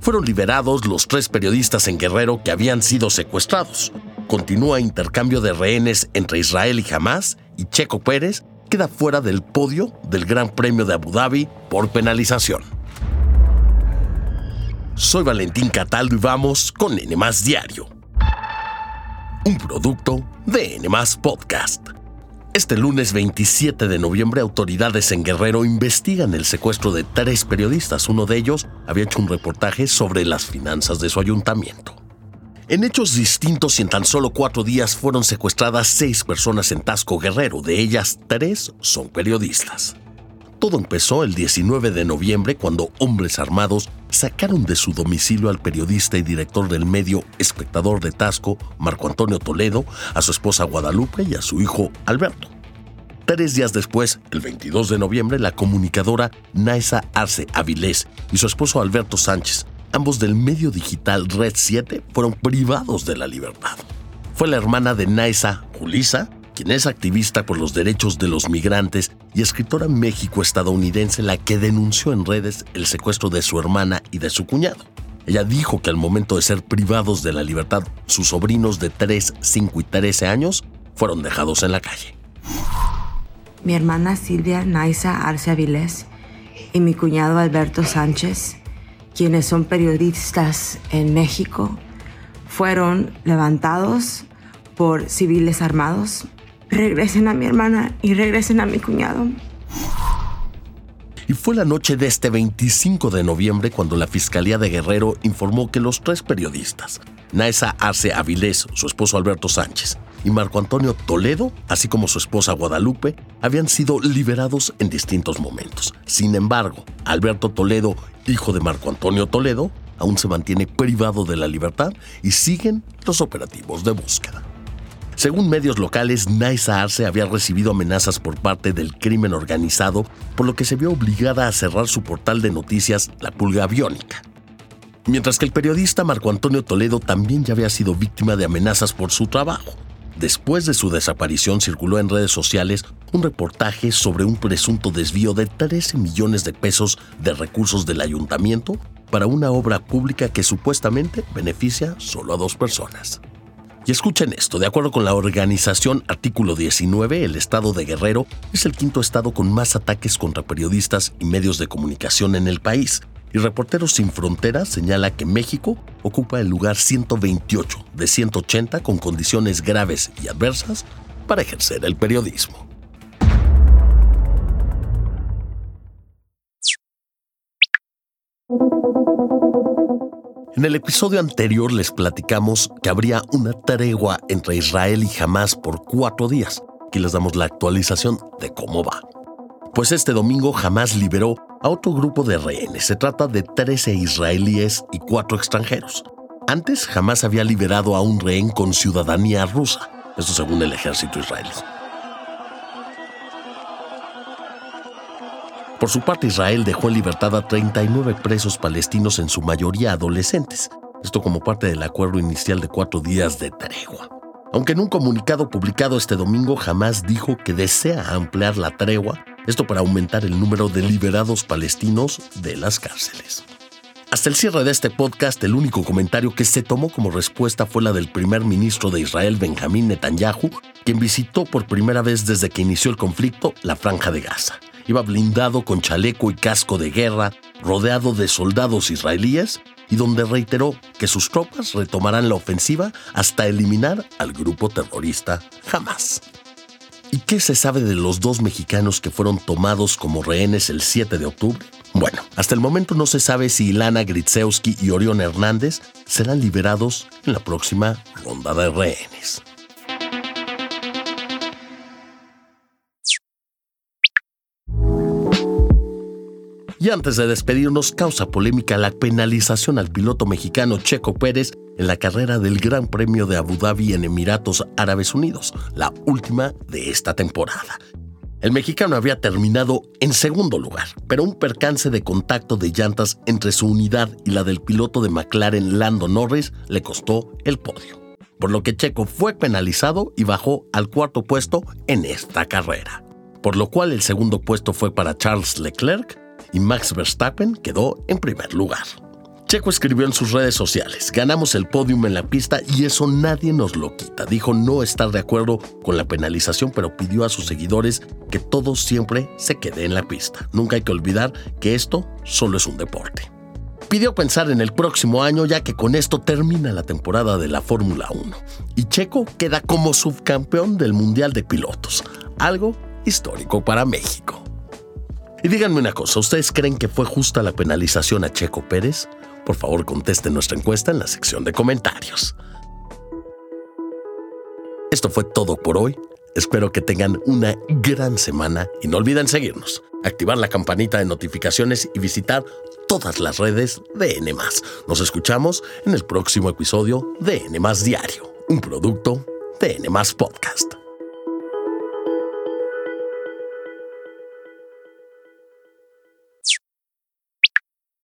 Fueron liberados los tres periodistas en Guerrero que habían sido secuestrados. Continúa intercambio de rehenes entre Israel y Hamas y Checo Pérez queda fuera del podio del Gran Premio de Abu Dhabi por penalización. Soy Valentín Cataldo y vamos con N Diario. Un producto de N Podcast. Este lunes 27 de noviembre, autoridades en Guerrero investigan el secuestro de tres periodistas. Uno de ellos había hecho un reportaje sobre las finanzas de su ayuntamiento. En hechos distintos y en tan solo cuatro días fueron secuestradas seis personas en Tasco Guerrero. De ellas, tres son periodistas. Todo empezó el 19 de noviembre cuando hombres armados sacaron de su domicilio al periodista y director del medio Espectador de Tasco, Marco Antonio Toledo, a su esposa Guadalupe y a su hijo Alberto. Tres días después, el 22 de noviembre, la comunicadora Naisa Arce Avilés y su esposo Alberto Sánchez, ambos del medio digital Red 7, fueron privados de la libertad. Fue la hermana de Naisa, Julisa, quien es activista por los derechos de los migrantes y escritora México-estadounidense la que denunció en redes el secuestro de su hermana y de su cuñado. Ella dijo que al momento de ser privados de la libertad, sus sobrinos de 3, 5 y 13 años fueron dejados en la calle. Mi hermana Silvia Naisa Arce Avilés y mi cuñado Alberto Sánchez, quienes son periodistas en México, fueron levantados por civiles armados regresen a mi hermana y regresen a mi cuñado. Y fue la noche de este 25 de noviembre cuando la Fiscalía de Guerrero informó que los tres periodistas, Naesa Arce Avilés, su esposo Alberto Sánchez, y Marco Antonio Toledo, así como su esposa Guadalupe, habían sido liberados en distintos momentos. Sin embargo, Alberto Toledo, hijo de Marco Antonio Toledo, aún se mantiene privado de la libertad y siguen los operativos de búsqueda. Según medios locales, Naisa Arce había recibido amenazas por parte del crimen organizado, por lo que se vio obligada a cerrar su portal de noticias La Pulga Aviónica. Mientras que el periodista Marco Antonio Toledo también ya había sido víctima de amenazas por su trabajo. Después de su desaparición circuló en redes sociales un reportaje sobre un presunto desvío de 13 millones de pesos de recursos del ayuntamiento para una obra pública que supuestamente beneficia solo a dos personas. Y escuchen esto, de acuerdo con la organización Artículo 19, el estado de Guerrero es el quinto estado con más ataques contra periodistas y medios de comunicación en el país. Y Reporteros Sin Fronteras señala que México ocupa el lugar 128 de 180 con condiciones graves y adversas para ejercer el periodismo. En el episodio anterior les platicamos que habría una tregua entre Israel y Hamas por cuatro días. Aquí les damos la actualización de cómo va. Pues este domingo Hamas liberó a otro grupo de rehenes. Se trata de 13 israelíes y cuatro extranjeros. Antes Hamas había liberado a un rehén con ciudadanía rusa. Esto según el ejército israelí. Por su parte, Israel dejó en libertad a 39 presos palestinos, en su mayoría adolescentes. Esto como parte del acuerdo inicial de cuatro días de tregua. Aunque en un comunicado publicado este domingo jamás dijo que desea ampliar la tregua, esto para aumentar el número de liberados palestinos de las cárceles. Hasta el cierre de este podcast, el único comentario que se tomó como respuesta fue la del primer ministro de Israel, Benjamín Netanyahu, quien visitó por primera vez desde que inició el conflicto la franja de Gaza. Iba blindado con chaleco y casco de guerra, rodeado de soldados israelíes, y donde reiteró que sus tropas retomarán la ofensiva hasta eliminar al grupo terrorista Hamas. ¿Y qué se sabe de los dos mexicanos que fueron tomados como rehenes el 7 de octubre? Bueno, hasta el momento no se sabe si Ilana Gritzewski y Orión Hernández serán liberados en la próxima ronda de rehenes. Y antes de despedirnos, causa polémica la penalización al piloto mexicano Checo Pérez en la carrera del Gran Premio de Abu Dhabi en Emiratos Árabes Unidos, la última de esta temporada. El mexicano había terminado en segundo lugar, pero un percance de contacto de llantas entre su unidad y la del piloto de McLaren Lando Norris le costó el podio, por lo que Checo fue penalizado y bajó al cuarto puesto en esta carrera, por lo cual el segundo puesto fue para Charles Leclerc y Max Verstappen quedó en primer lugar. Checo escribió en sus redes sociales, ganamos el podium en la pista y eso nadie nos lo quita. Dijo no estar de acuerdo con la penalización, pero pidió a sus seguidores que todo siempre se quede en la pista. Nunca hay que olvidar que esto solo es un deporte. Pidió pensar en el próximo año ya que con esto termina la temporada de la Fórmula 1 y Checo queda como subcampeón del Mundial de Pilotos, algo histórico para México. Y díganme una cosa, ¿ustedes creen que fue justa la penalización a Checo Pérez? Por favor, contesten nuestra encuesta en la sección de comentarios. Esto fue todo por hoy. Espero que tengan una gran semana y no olviden seguirnos, activar la campanita de notificaciones y visitar todas las redes de N. Nos escuchamos en el próximo episodio de N Diario, un producto de N Podcast.